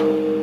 Thank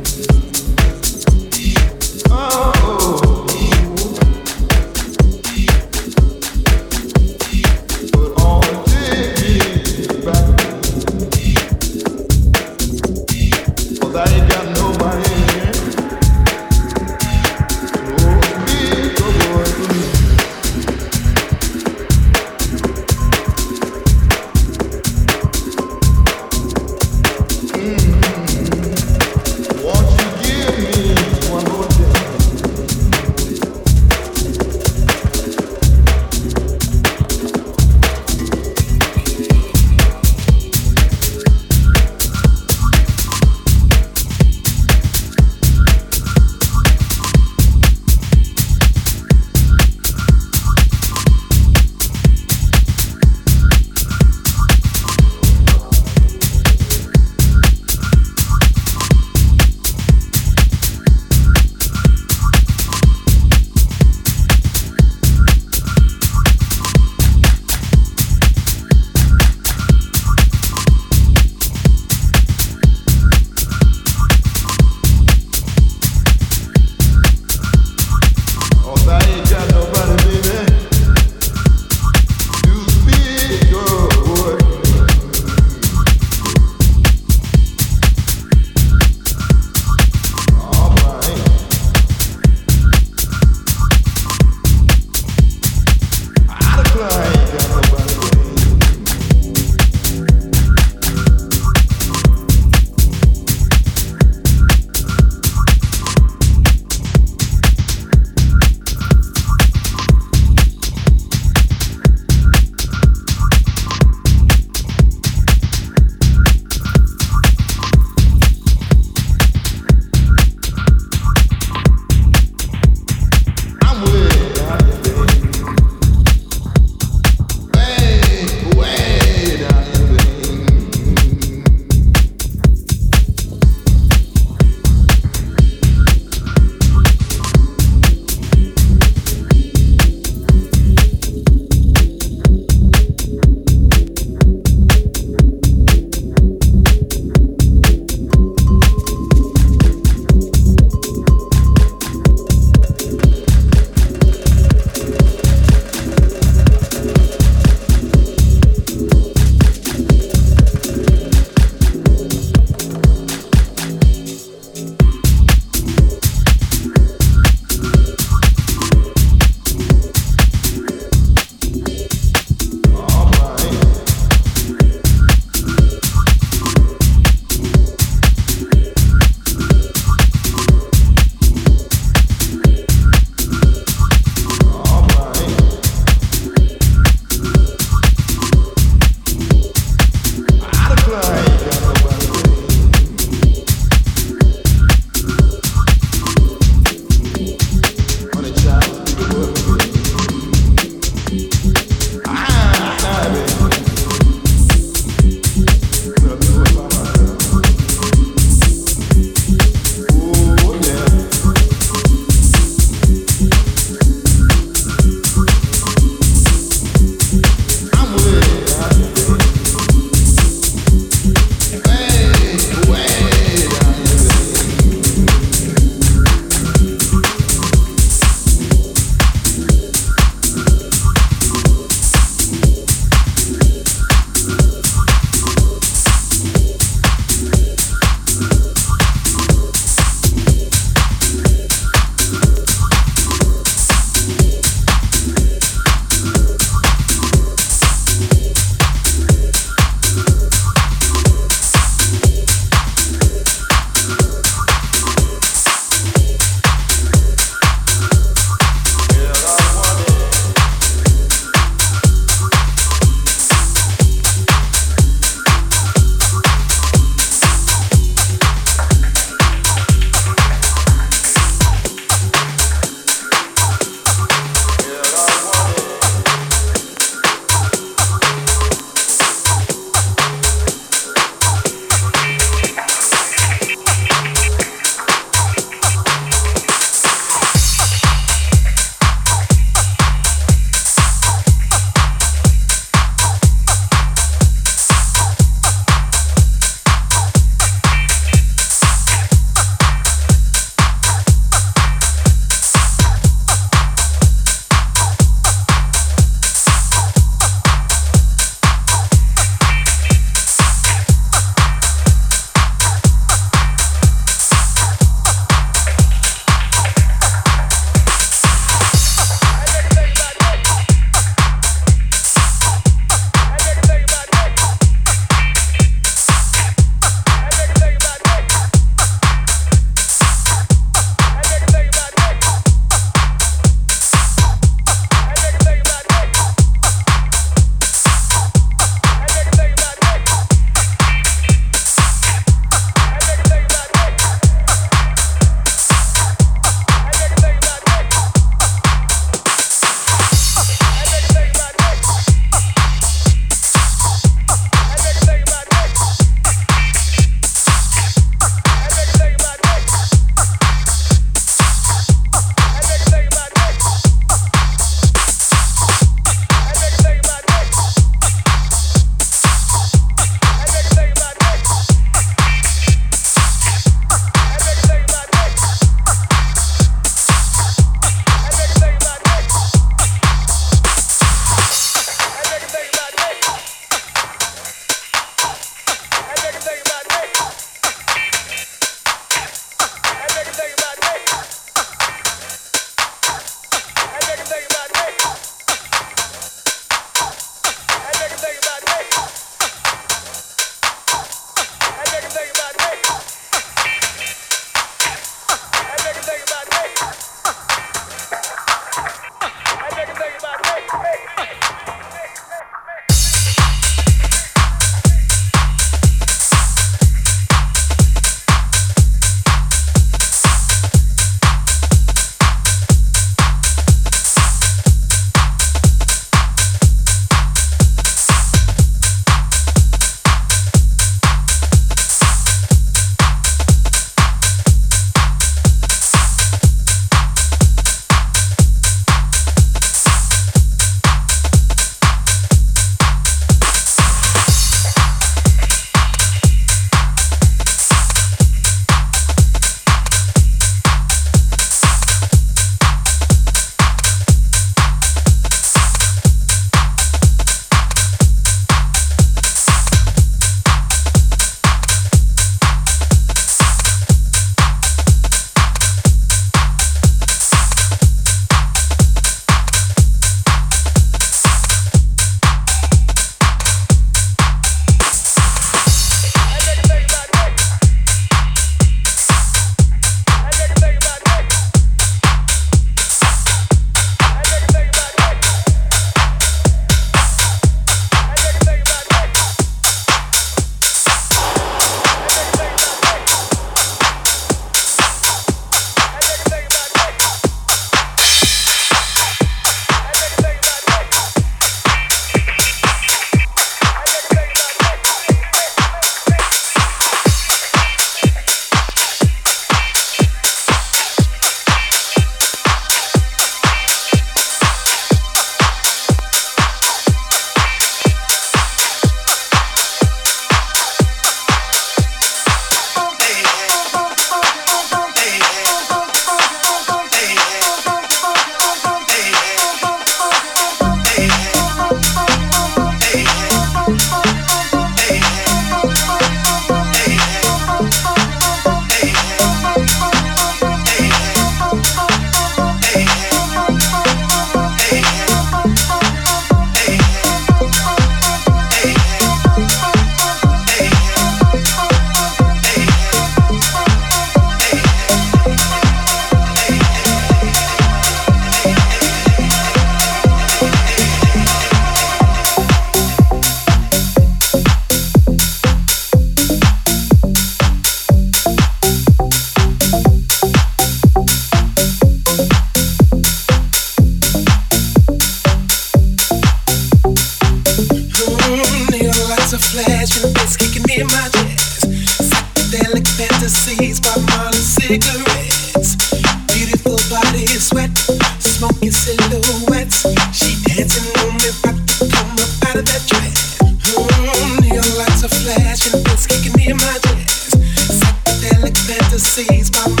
seas, my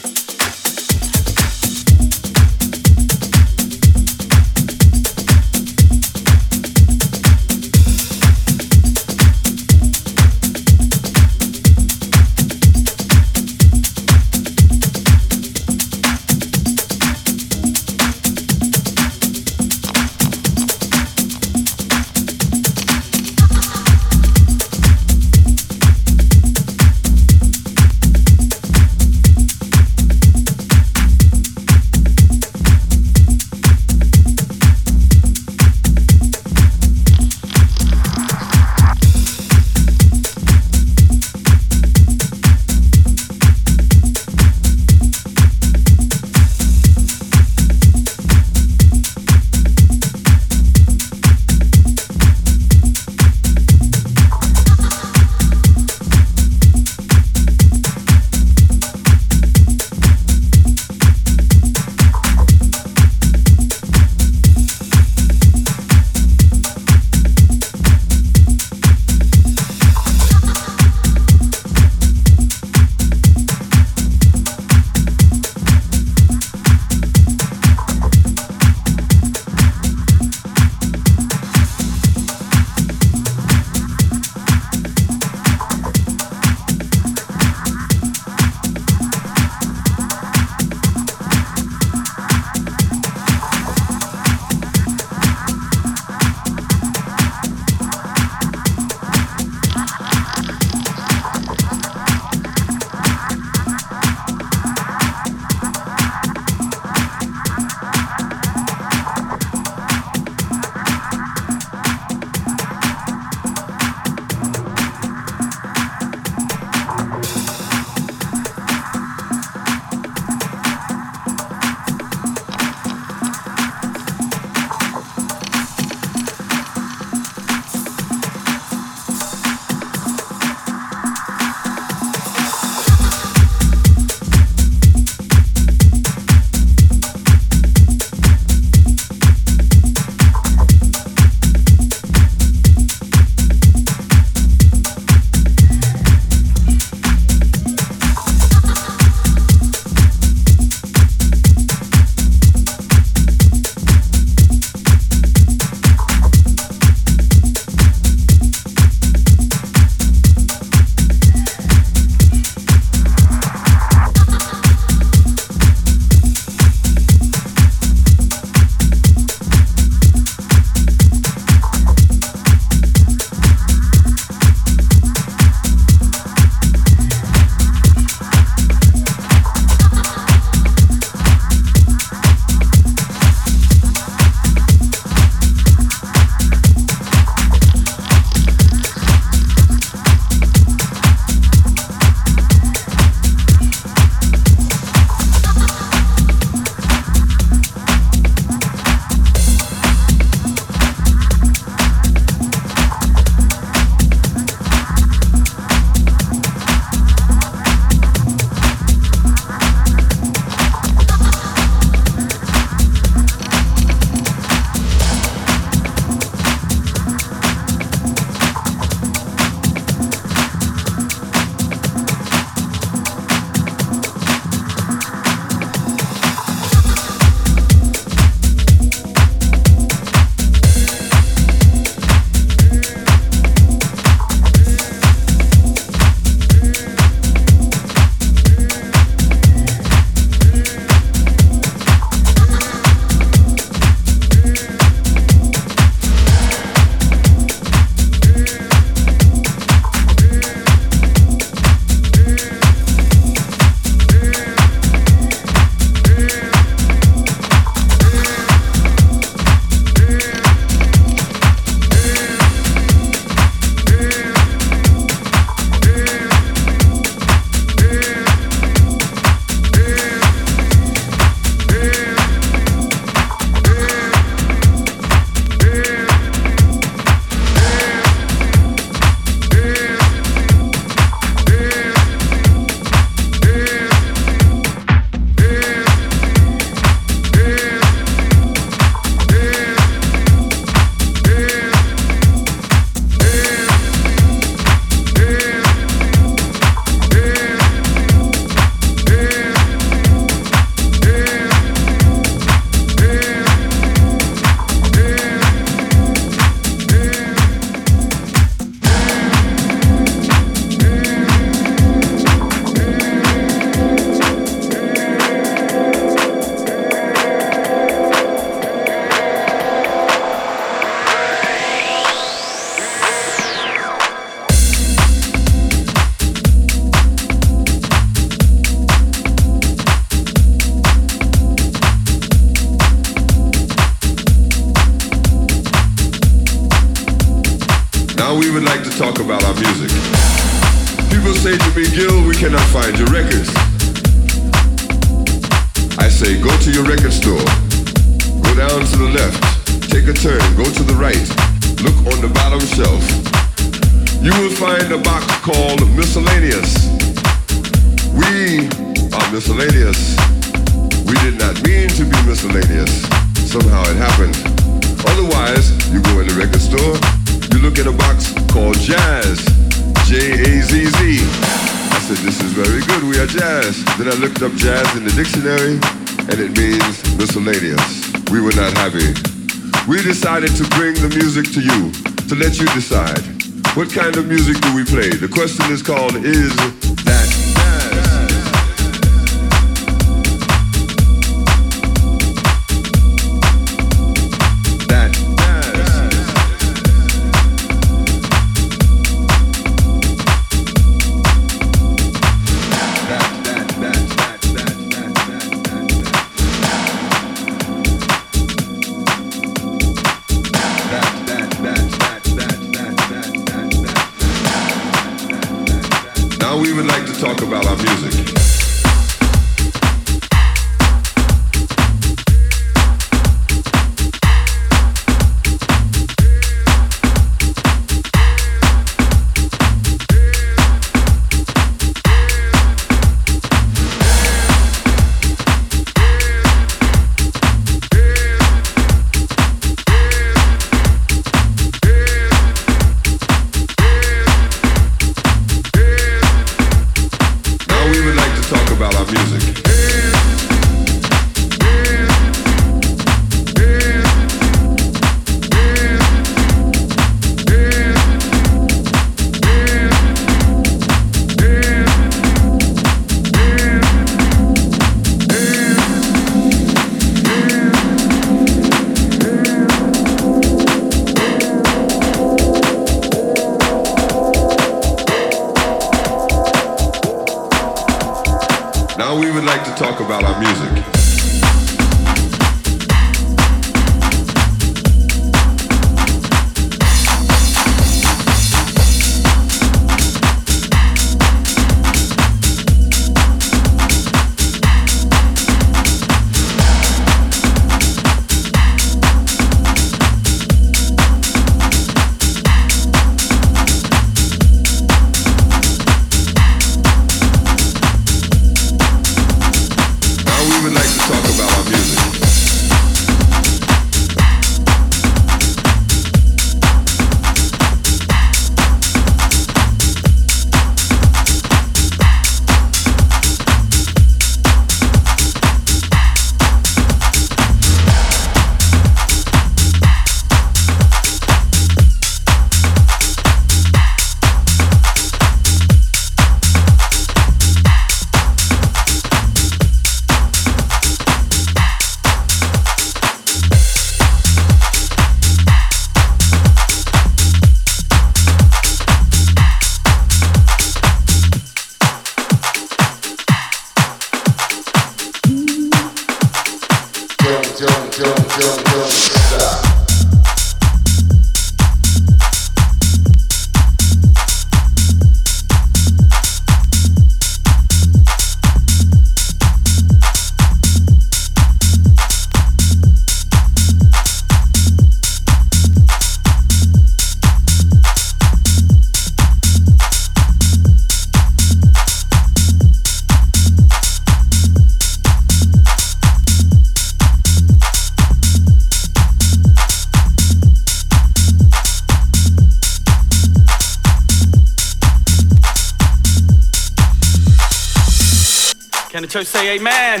say amen.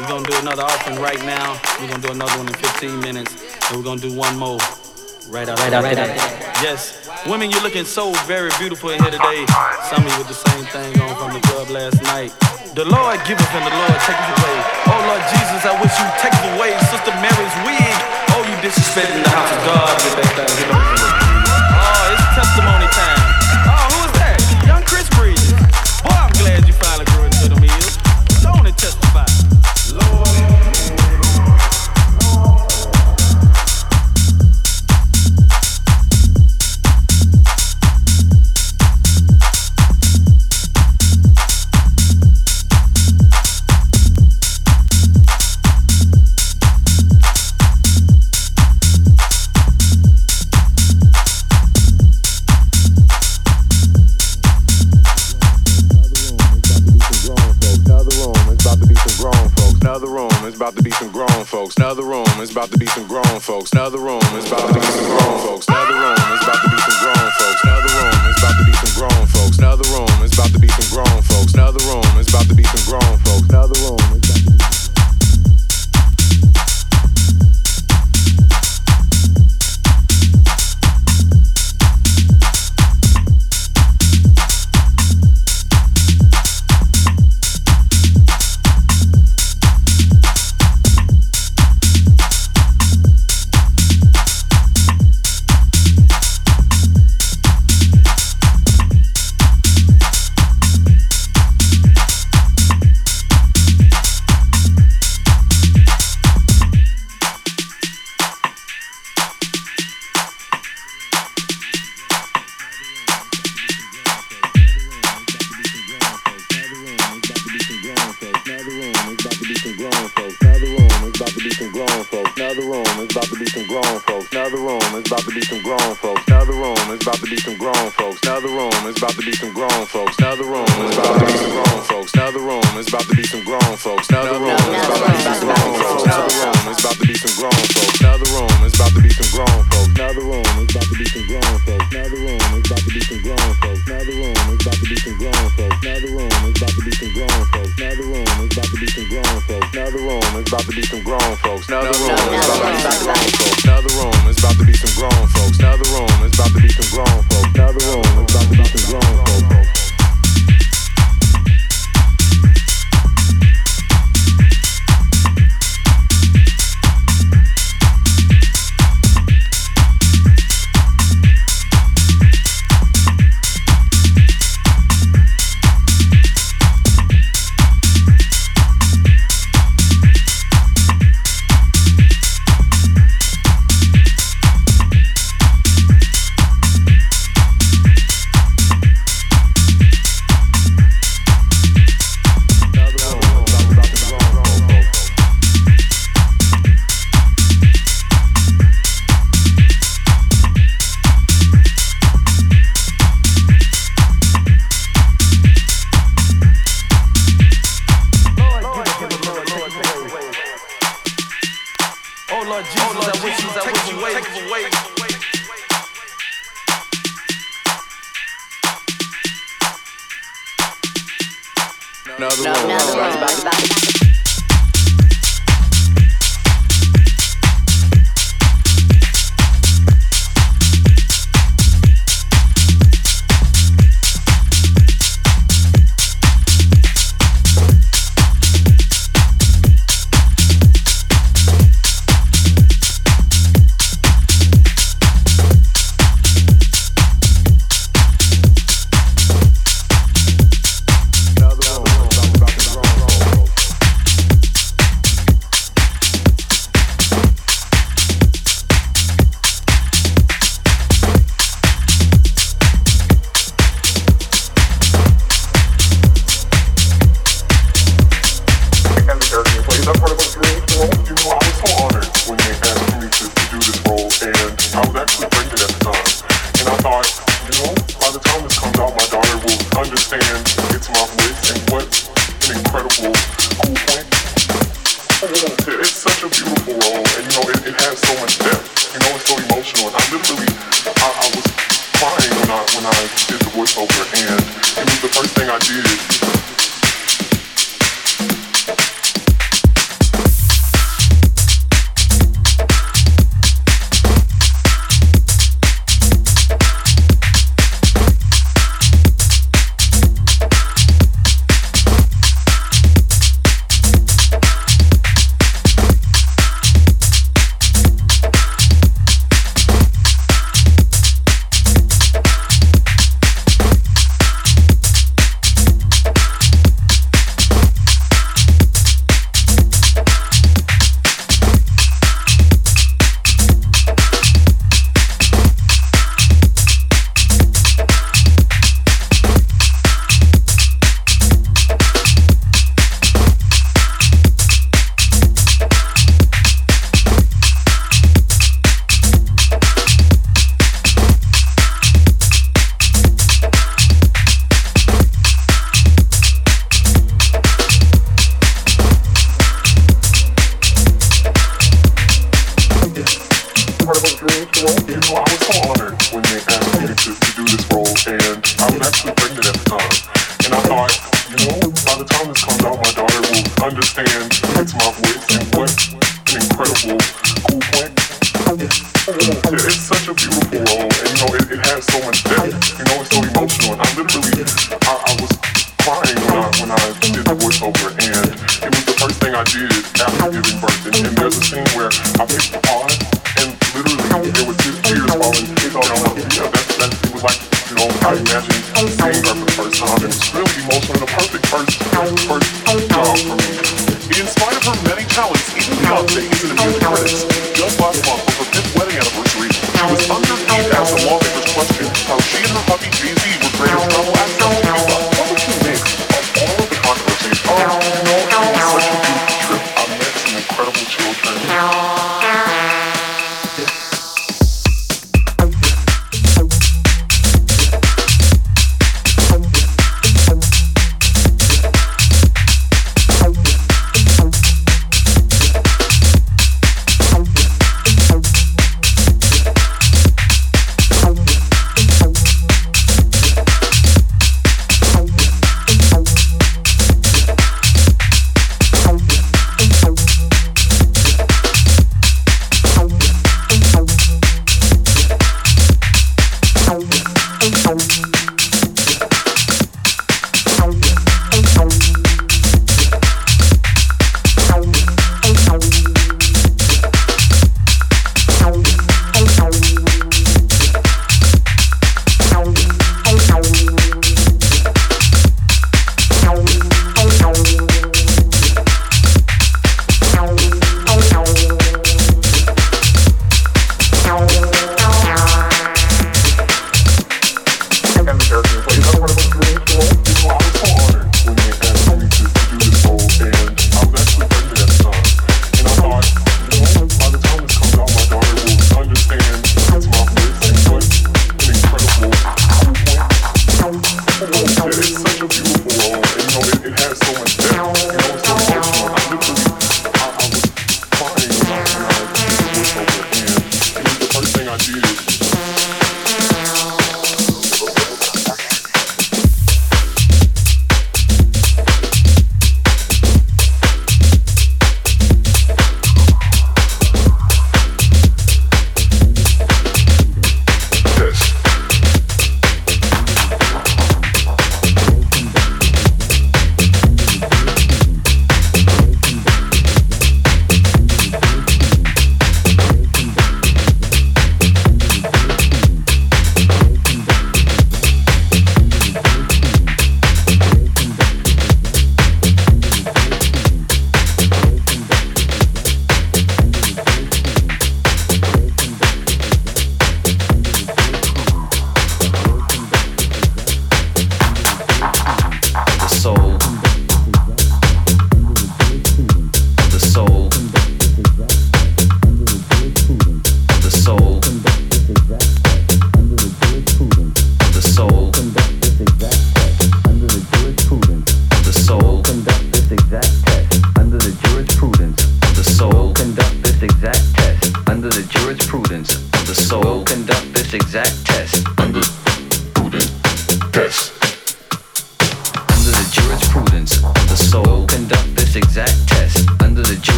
We're gonna do another offering right now. We're gonna do another one in 15 minutes. And we're gonna do one more right out. right out. Right yes. Women, you're looking so very beautiful in here today. Some of you with the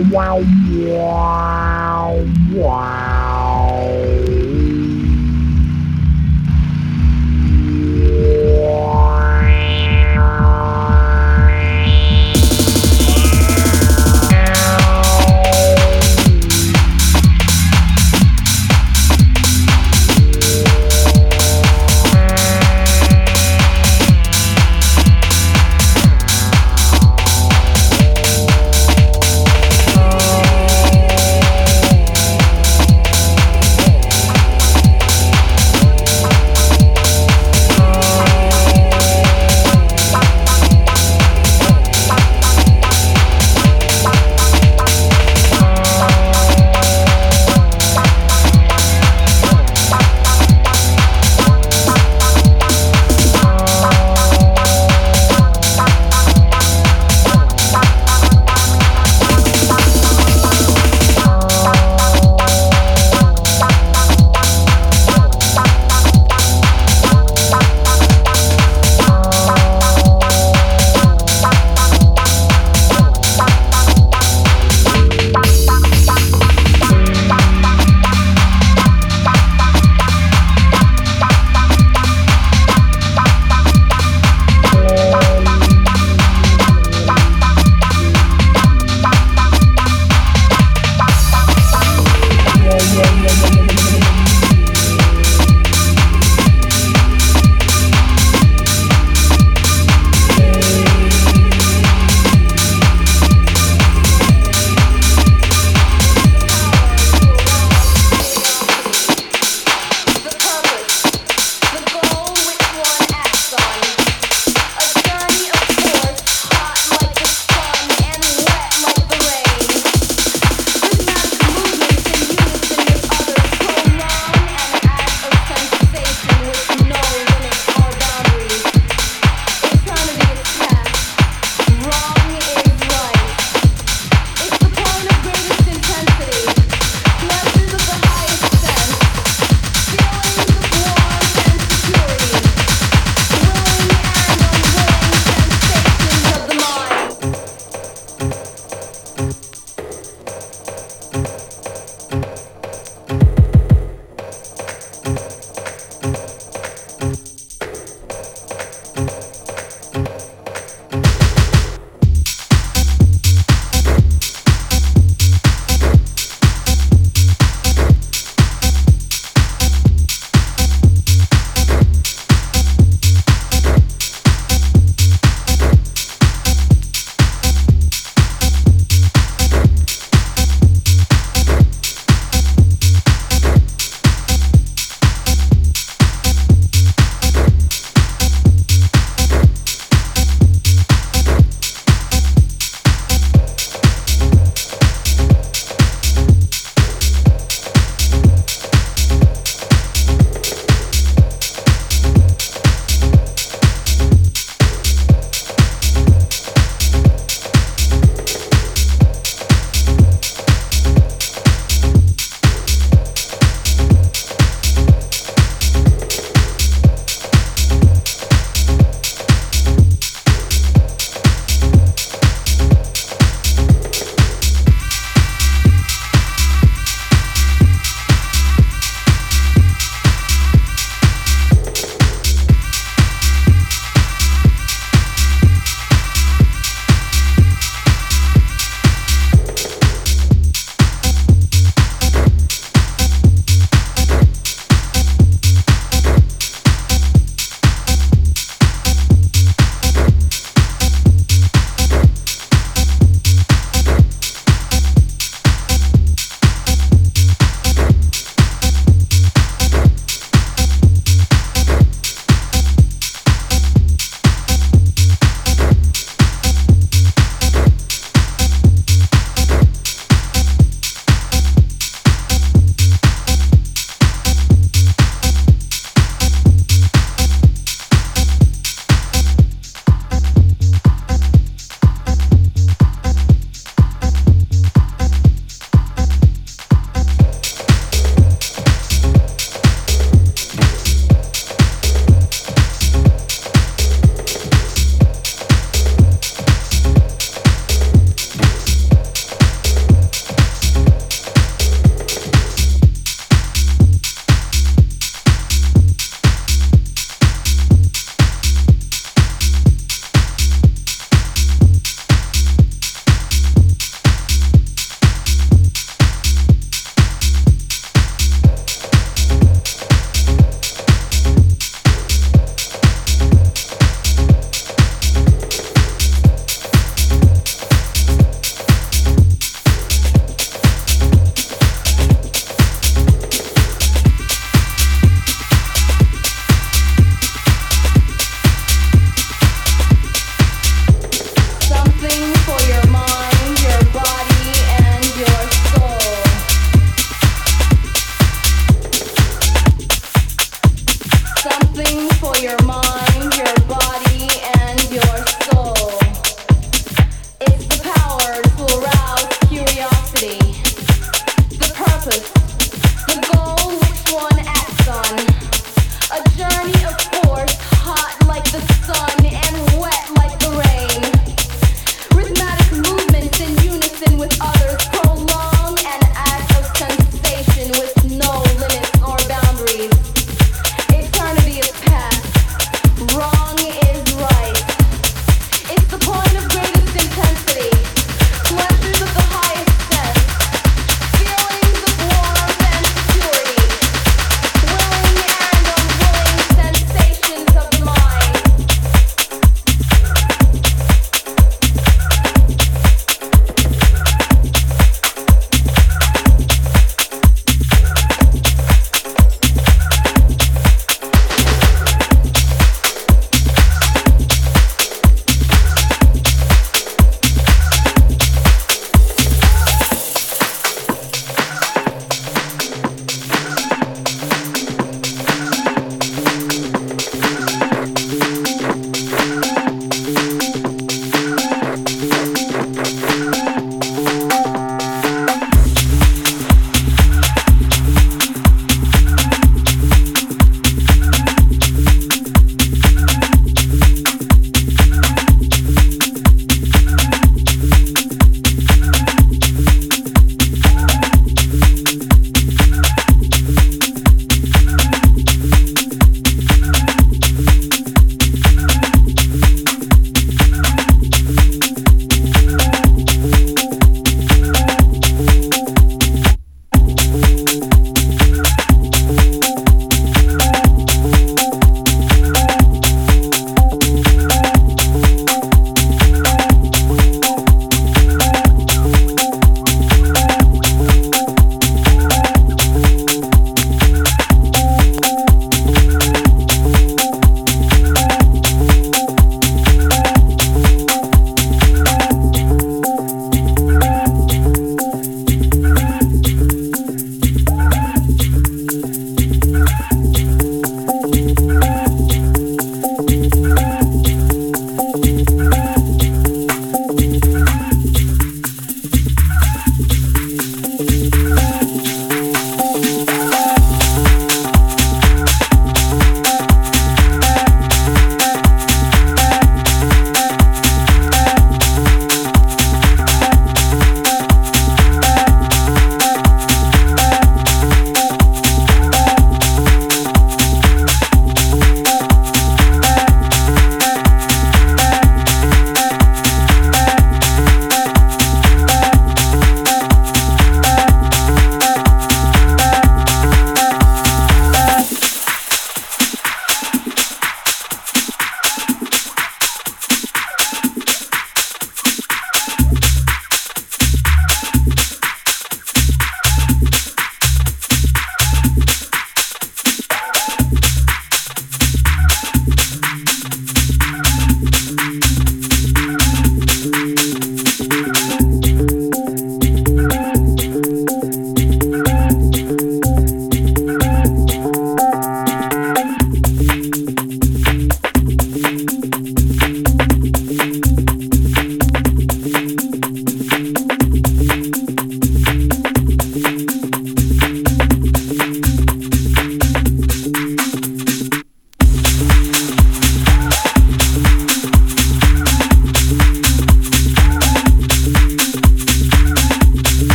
wow, wow.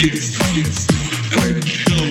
Get, kiss, get touch.